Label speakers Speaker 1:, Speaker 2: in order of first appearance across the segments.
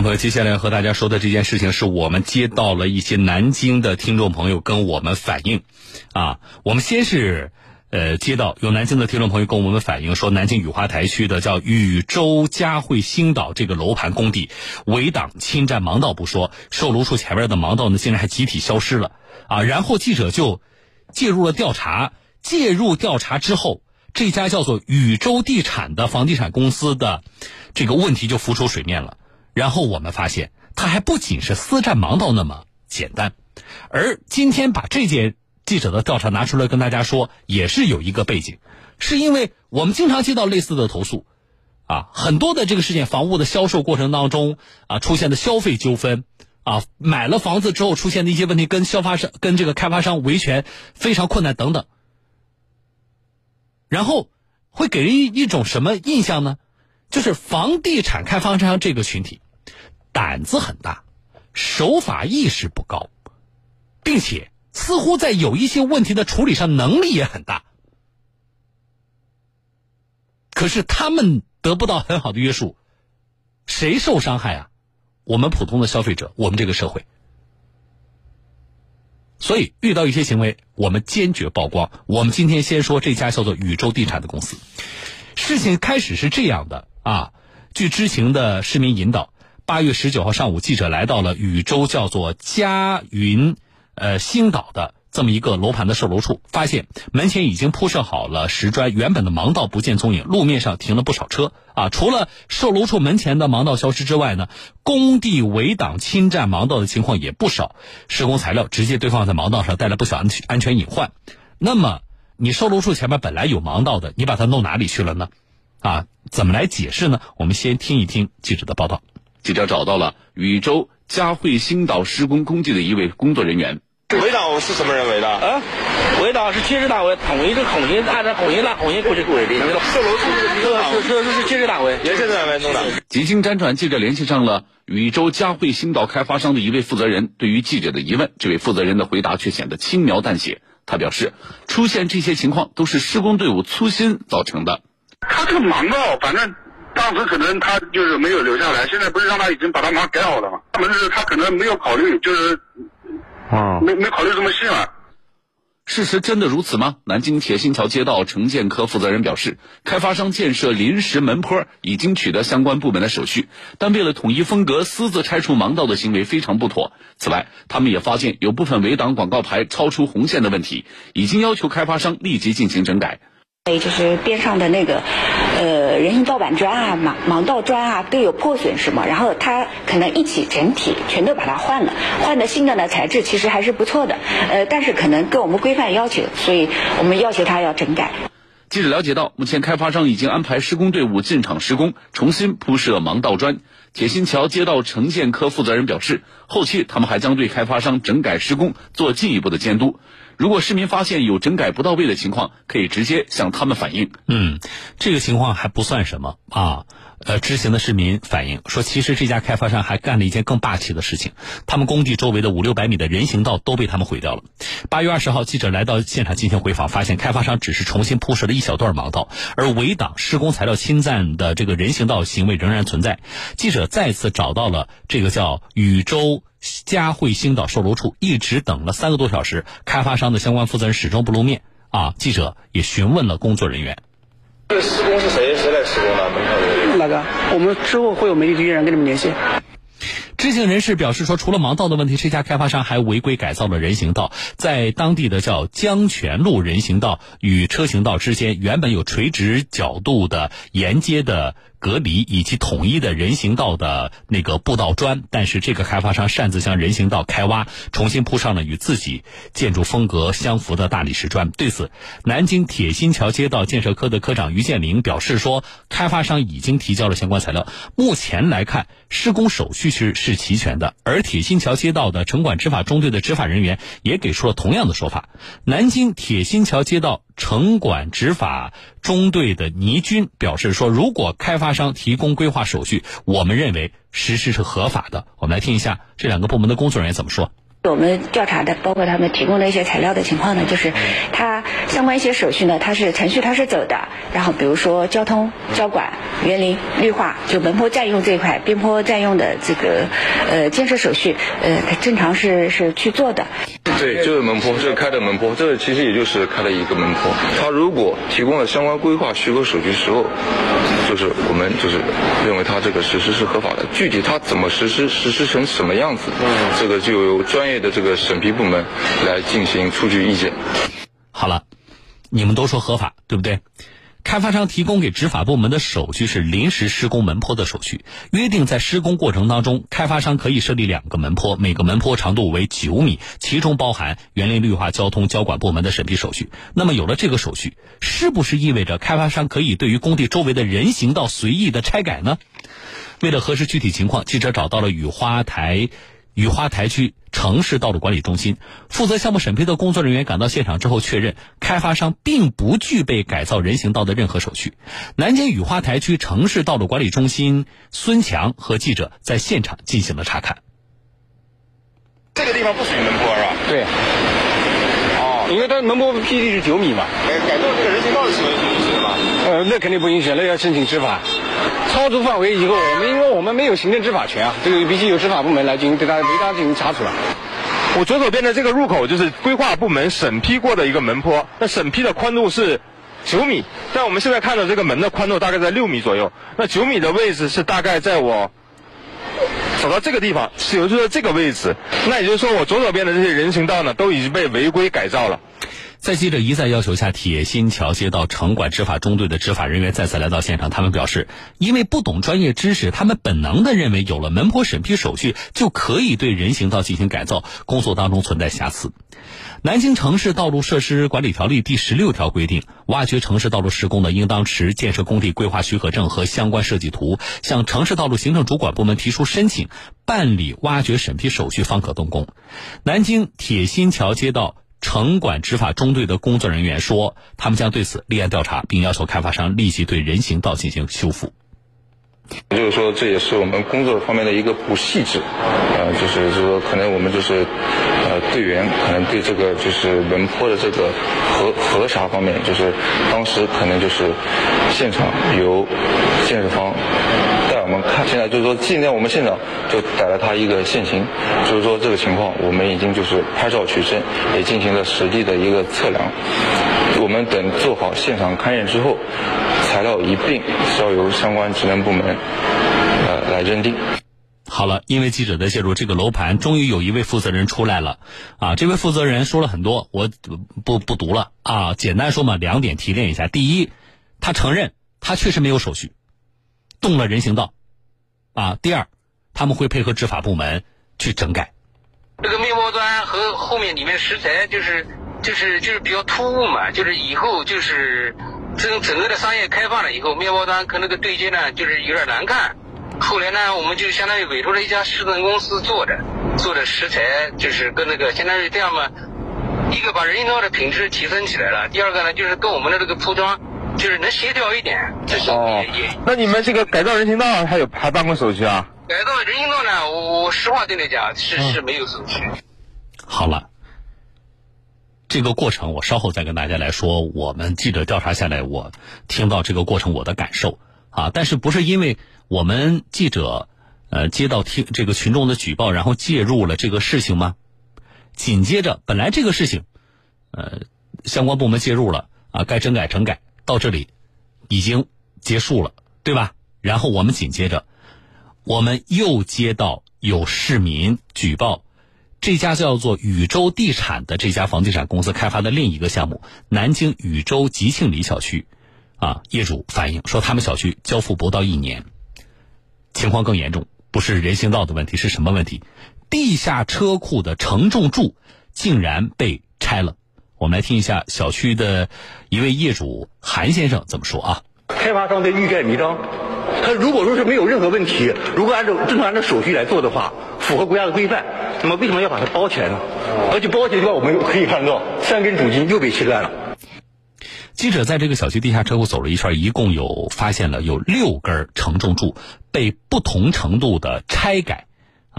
Speaker 1: 众朋友，接下来要和大家说的这件事情，是我们接到了一些南京的听众朋友跟我们反映，啊，我们先是，呃，接到有南京的听众朋友跟我们反映说，南京雨花台区的叫禹州嘉汇星岛这个楼盘工地围挡侵占盲道不说，售楼处前面的盲道呢，竟然还集体消失了，啊，然后记者就介入了调查，介入调查之后，这家叫做禹州地产的房地产公司的这个问题就浮出水面了。然后我们发现，它还不仅是私占盲道那么简单，而今天把这件记者的调查拿出来跟大家说，也是有一个背景，是因为我们经常接到类似的投诉，啊，很多的这个事件，房屋的销售过程当中啊出现的消费纠纷，啊，买了房子之后出现的一些问题，跟消发商、跟这个开发商维权非常困难等等，然后会给人一一种什么印象呢？就是房地产开发商这个群体，胆子很大，守法意识不高，并且似乎在有一些问题的处理上能力也很大。可是他们得不到很好的约束，谁受伤害啊？我们普通的消费者，我们这个社会。所以遇到一些行为，我们坚决曝光。我们今天先说这家叫做宇宙地产的公司。事情开始是这样的。啊，据知情的市民引导，八月十九号上午，记者来到了禹州叫做嘉云，呃星岛的这么一个楼盘的售楼处，发现门前已经铺设好了石砖，原本的盲道不见踪影，路面上停了不少车。啊，除了售楼处门前的盲道消失之外呢，工地围挡侵占盲道的情况也不少，施工材料直接堆放在盲道上，带来不小安全安全隐患。那么，你售楼处前面本来有盲道的，你把它弄哪里去了呢？啊，怎么来解释呢？我们先听一听记者的报道。
Speaker 2: 记者找到了禹州嘉汇星岛施工工地的一位工作人员。
Speaker 3: 围挡是什么人围的？
Speaker 4: 啊，围挡是建设单位统一这孔径，按照孔径拉孔径过去围的。
Speaker 3: 售楼处
Speaker 4: 是是是是建设单位，
Speaker 3: 也是单位弄的。
Speaker 2: 几经辗转，记者联系上了禹州嘉汇星岛开发商的一位负责人。对于记者的疑问，这位负责人的回答却显得轻描淡写。他表示，出现这些情况都是施工队伍粗心造成的。
Speaker 5: 他这个盲道，反正当时可能他就是没有留下来，现在不是让他已经把他妈改好了吗？他们是他可能没有考虑，就是啊，没没考虑这么细嘛。
Speaker 2: 事实真的如此吗？南京铁心桥街道城建科负责人表示，开发商建设临时门坡已经取得相关部门的手续，但为了统一风格，私自拆除盲道的行为非常不妥。此外，他们也发现有部分围挡广告牌超出红线的问题，已经要求开发商立即进行整改。
Speaker 6: 还有就是边上的那个，呃，人行道板砖啊、盲盲道砖啊都有破损，是吗？然后它可能一起整体全都把它换了，换的新的呢材质其实还是不错的，呃，但是可能跟我们规范要求，所以我们要求他要整改。
Speaker 2: 记者了解到，目前开发商已经安排施工队伍进场施工，重新铺设盲道砖。铁心桥街道城建科负责人表示，后期他们还将对开发商整改施工做进一步的监督。如果市民发现有整改不到位的情况，可以直接向他们反映。
Speaker 1: 嗯，这个情况还不算什么啊。呃，知情的市民反映说，其实这家开发商还干了一件更霸气的事情，他们工地周围的五六百米的人行道都被他们毁掉了。八月二十号，记者来到现场进行回访，发现开发商只是重新铺设了一小段盲道，而围挡施工材料侵占的这个人行道行为仍然存在。记者再次找到了这个叫禹州嘉汇星岛售楼处，一直等了三个多小时，开发商的相关负责人始终不露面。啊，记者也询问了工作人员。
Speaker 3: 这个施工是谁谁来施工的？
Speaker 7: 哪个？我们之后会有媒体人跟你们联系。
Speaker 1: 知情人士表示说，除了盲道的问题，这家开发商还违规改造了人行道，在当地的叫江泉路人行道与车行道之间，原本有垂直角度的沿街的。隔离以及统一的人行道的那个步道砖，但是这个开发商擅自将人行道开挖，重新铺上了与自己建筑风格相符的大理石砖。对此，南京铁心桥街道建设科的科长于建林表示说，开发商已经提交了相关材料，目前来看，施工手续是是齐全的。而铁心桥街道的城管执法中队的执法人员也给出了同样的说法。南京铁心桥街道。城管执法中队的倪军表示说：“如果开发商提供规划手续，我们认为实施是合法的。”我们来听一下这两个部门的工作人员怎么说。
Speaker 6: 我们调查的，包括他们提供的一些材料的情况呢，就是它相关一些手续呢，它是程序它是走的。然后比如说交通、交管、园林、绿化，就门坡占用这一块，边坡占用的这个呃建设手续，呃，它正常是是去做的。
Speaker 3: 对，就是门坡，这是开的门坡，这个其实也就是开了一个门坡。他如果提供了相关规划许可手续时候，就是我们就是认为他这个实施是合法的。具体他怎么实施，实施成什么样子，这个就由专业的这个审批部门来进行出具意见。
Speaker 1: 好了，你们都说合法，对不对？开发商提供给执法部门的手续是临时施工门坡的手续，约定在施工过程当中，开发商可以设立两个门坡，每个门坡长度为九米，其中包含园林绿化、交通、交管部门的审批手续。那么有了这个手续，是不是意味着开发商可以对于工地周围的人行道随意的拆改呢？为了核实具体情况，记者找到了雨花台。雨花台区城市道路管理中心负责项目审批的工作人员赶到现场之后，确认开发商并不具备改造人行道的任何手续。南京雨花台区城市道路管理中心孙强和记者在现场进行了查看。
Speaker 3: 这个地方不属于门坡是吧？
Speaker 8: 对。哦，因为它门坡 PD 是九米嘛。
Speaker 3: 改改造这个人行道是允许的吗？
Speaker 8: 呃，那肯定不允许，那要申请执法。超出范围以后，我们因为我们没有行政执法权啊，这个必须由执法部门来进行对他违章进行查处了。
Speaker 9: 我左手边的这个入口就是规划部门审批过的一个门坡，那审批的宽度是九米，但我们现在看到这个门的宽度大概在六米左右。那九米的位置是大概在我走到这个地方，是也就是这个位置。那也就是说，我左手边的这些人行道呢，都已经被违规改造了。
Speaker 1: 在记者一再要求下，铁心桥街道城管执法中队的执法人员再次来到现场。他们表示，因为不懂专业知识，他们本能的认为有了门坡审批手续就可以对人行道进行改造，工作当中存在瑕疵。南京城市道路设施管理条例第十六条规定，挖掘城市道路施工的，应当持建设工地规划许可证和相关设计图，向城市道路行政主管部门提出申请，办理挖掘审批手续，方可动工。南京铁心桥街道。城管执法中队的工作人员说，他们将对此立案调查，并要求开发商立即对人行道进行修复。
Speaker 3: 也就是说，这也是我们工作方面的一个不细致，呃，就是说，可能我们就是，呃，队员可能对这个就是门坡的这个核核查方面，就是当时可能就是现场由建设方。我们看现在就是说，今天我们现场就逮了他一个现行，就是说这个情况，我们已经就是拍照取证，也进行了实地的一个测量。我们等做好现场勘验之后，材料一并交由相关职能部门呃来认定。
Speaker 1: 好了，因为记者的介入，这个楼盘终于有一位负责人出来了啊！这位负责人说了很多，我不不读了啊。简单说嘛，两点提炼一下：第一，他承认他确实没有手续，动了人行道。啊，第二，他们会配合执法部门去整改。
Speaker 10: 这个面包砖和后面里面石材就是就是就是比较突兀嘛，就是以后就是整整个的商业开放了以后，面包砖跟那个对接呢，就是有点难看。后来呢，我们就相当于委托了一家市政公司做的，做的石材就是跟那个相当于这样嘛，一个把人行道的品质提升起来了，第二个呢就是跟我们的这个铺装。就是能协调一点，就是也也。
Speaker 9: 那你们这个改造人行道还有还办过手续啊？
Speaker 10: 改造人行道呢，我我实话对你讲，是是没有手续。
Speaker 1: 好了，这个过程我稍后再跟大家来说。我们记者调查下来，我听到这个过程我的感受啊，但是不是因为我们记者呃接到听这个群众的举报，然后介入了这个事情吗？紧接着，本来这个事情呃相关部门介入了啊，该整改整改。到这里，已经结束了，对吧？然后我们紧接着，我们又接到有市民举报，这家叫做禹州地产的这家房地产公司开发的另一个项目——南京禹州吉庆里小区，啊，业主反映说他们小区交付不到一年，情况更严重，不是人行道的问题，是什么问题？地下车库的承重柱竟然被拆了。我们来听一下小区的一位业主韩先生怎么说啊？
Speaker 11: 开发商在欲盖弥彰，他如果说是没有任何问题，如果按照正常按照手续来做的话，符合国家的规范，那么为什么要把它包起来呢？而且包起来的话，我们可以看到三根主筋又被切断了。
Speaker 1: 记者在这个小区地下车库走了一圈，一共有发现了有六根承重柱被不同程度的拆改。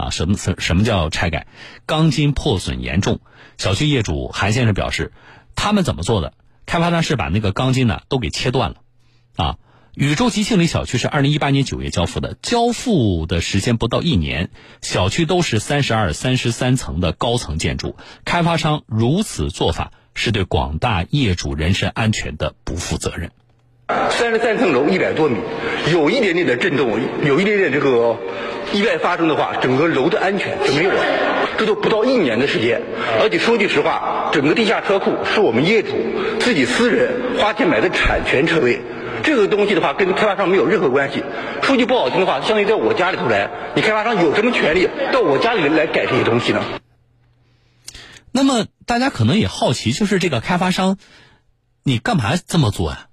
Speaker 1: 啊，什么什什么叫拆改？钢筋破损严重，小区业主韩先生表示，他们怎么做的？开发商是把那个钢筋呢都给切断了，啊，宇宙吉庆里小区是二零一八年九月交付的，交付的时间不到一年，小区都是三十二、三十三层的高层建筑，开发商如此做法是对广大业主人身安全的不负责任。
Speaker 11: 三十三层楼一百多米，有一点点的震动，有一点点这个意外发生的话，整个楼的安全就没有了。这都不到一年的时间，而且说句实话，整个地下车库是我们业主自己私人花钱买的产权车位，这个东西的话跟开发商没有任何关系。说句不好听的话，相当于在我家里头来，你开发商有什么权利到我家里来改这些东西呢？
Speaker 1: 那么大家可能也好奇，就是这个开发商，你干嘛这么做呀？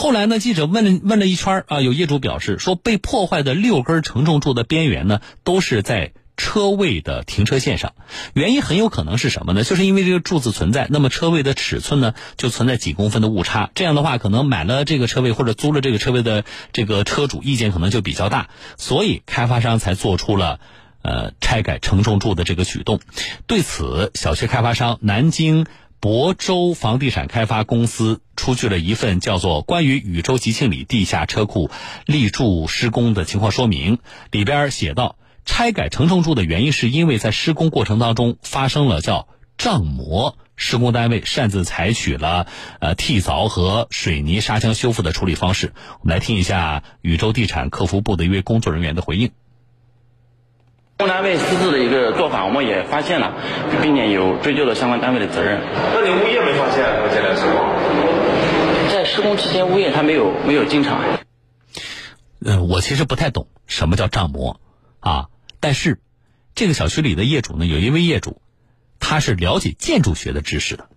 Speaker 1: 后来呢？记者问了问了一圈啊，有业主表示说，被破坏的六根承重柱的边缘呢，都是在车位的停车线上。原因很有可能是什么呢？就是因为这个柱子存在，那么车位的尺寸呢，就存在几公分的误差。这样的话，可能买了这个车位或者租了这个车位的这个车主意见可能就比较大，所以开发商才做出了呃拆改承重柱的这个举动。对此，小区开发商南京。亳州房地产开发公司出具了一份叫做《关于禹州吉庆里地下车库立柱施工的情况说明》，里边写道：拆改承重柱的原因是因为在施工过程当中发生了叫胀膜，施工单位擅自采取了呃替凿和水泥砂浆修复的处理方式。我们来听一下禹州地产客服部的一位工作人员的回应。
Speaker 4: 施工单位私自的一个做法，我们也发现了，并且有追究了相关单位的责任。
Speaker 9: 那你物业没发现他们进来施工？
Speaker 4: 在施工期间，物业他没有没有进场。
Speaker 1: 嗯，我其实不太懂什么叫账模啊，但是这个小区里的业主呢，有一位业主，他是了解建筑学的知识的。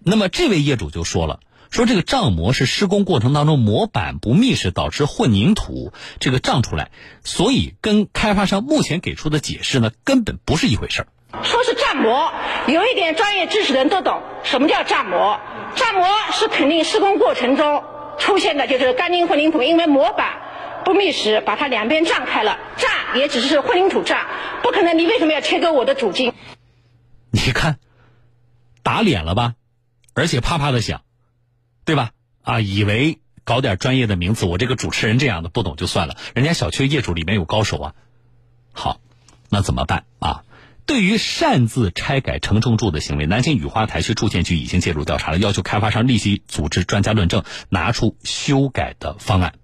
Speaker 1: 那么这位业主就说了。说这个胀模是施工过程当中模板不密实导致混凝土这个胀出来，所以跟开发商目前给出的解释呢根本不是一回事儿。
Speaker 12: 说是胀模，有一点专业知识的人都懂什么叫胀模。胀模是肯定施工过程中出现的就是钢筋混凝土因为模板不密实把它两边胀开了，胀也只是混凝土胀，不可能你为什么要切割我的主筋？
Speaker 1: 你看，打脸了吧？而且啪啪的响。对吧？啊，以为搞点专业的名词，我这个主持人这样的不懂就算了。人家小区业主里面有高手啊。好，那怎么办啊？对于擅自拆改承重柱的行为，南京雨花台区住建局已经介入调查了，要求开发商立即组织专家论证，拿出修改的方案。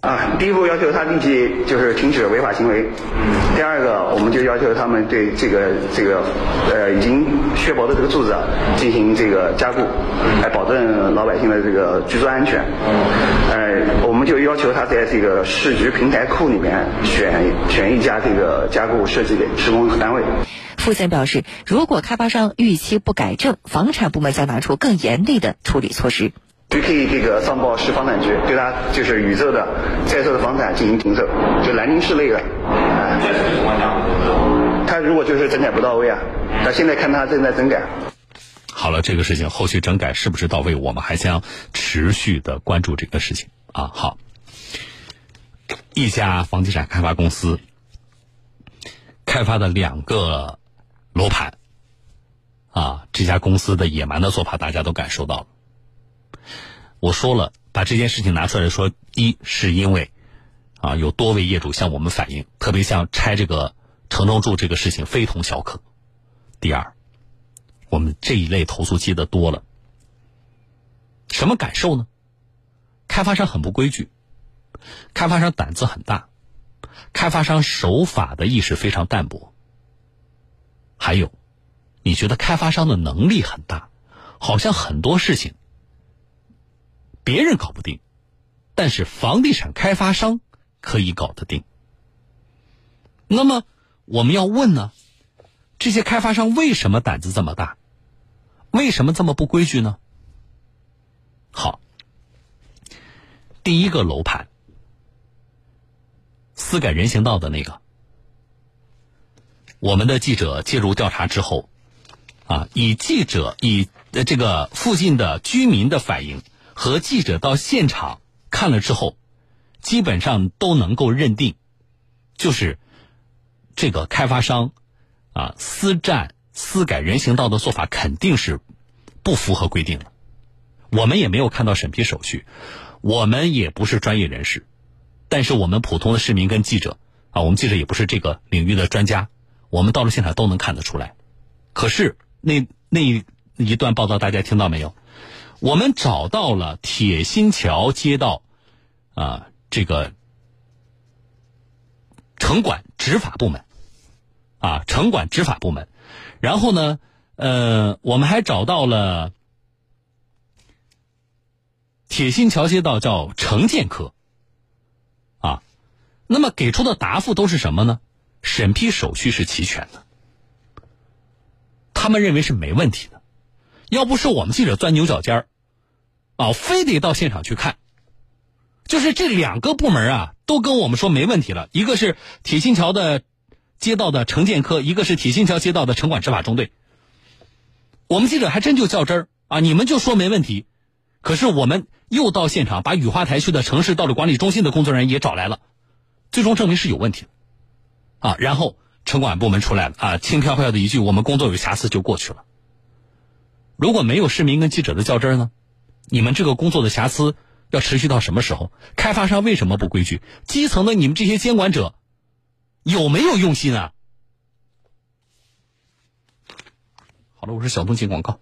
Speaker 13: 啊，第一步要求他立即就是停止违法行为。第二个，我们就要求他们对这个这个呃已经削薄的这个柱子进行这个加固，来保证老百姓的这个居住安全。呃，我们就要求他在这个市局平台库里面选选一家这个加固设计的施工单位。
Speaker 14: 傅森表示，如果开发商逾期不改正，房产部门将拿出更严厉的处理措施。
Speaker 13: 就可以这个上报市房产局，对他就是宇宙的在售的房产进行停售，就南宁市内的。
Speaker 9: 在什么情况下？
Speaker 13: 他如果就是整改不到位啊，那现在看他正在整改。
Speaker 1: 好了，这个事情后续整改是不是到位，我们还将持续的关注这个事情啊。好，一家房地产开发公司开发的两个楼盘啊，这家公司的野蛮的做法，大家都感受到了。我说了，把这件事情拿出来说，一是因为，啊，有多位业主向我们反映，特别像拆这个承重柱这个事情非同小可。第二，我们这一类投诉接的多了，什么感受呢？开发商很不规矩，开发商胆子很大，开发商守法的意识非常淡薄。还有，你觉得开发商的能力很大，好像很多事情。别人搞不定，但是房地产开发商可以搞得定。那么我们要问呢，这些开发商为什么胆子这么大？为什么这么不规矩呢？好，第一个楼盘，私改人行道的那个，我们的记者介入调查之后，啊，以记者以这个附近的居民的反应。和记者到现场看了之后，基本上都能够认定，就是这个开发商啊私占私改人行道的做法肯定是不符合规定的。我们也没有看到审批手续，我们也不是专业人士，但是我们普通的市民跟记者啊，我们记者也不是这个领域的专家，我们到了现场都能看得出来。可是那那一段报道大家听到没有？我们找到了铁心桥街道啊这个城管执法部门啊城管执法部门，然后呢呃我们还找到了。铁心桥街道叫城建科，啊，那么给出的答复都是什么呢？审批手续是齐全的，他们认为是没问题的。要不是我们记者钻牛角尖儿，啊，非得到现场去看，就是这两个部门啊，都跟我们说没问题了。一个是铁心桥的街道的城建科，一个是铁心桥街道的城管执法中队。我们记者还真就较真儿啊，你们就说没问题。可是我们又到现场，把雨花台区的城市道路管理中心的工作人员也找来了，最终证明是有问题的，啊，然后城管部门出来了，啊，轻飘飘的一句“我们工作有瑕疵”就过去了。如果没有市民跟记者的较真儿呢？你们这个工作的瑕疵要持续到什么时候？开发商为什么不规矩？基层的你们这些监管者有没有用心啊？好了，我是小东进广告。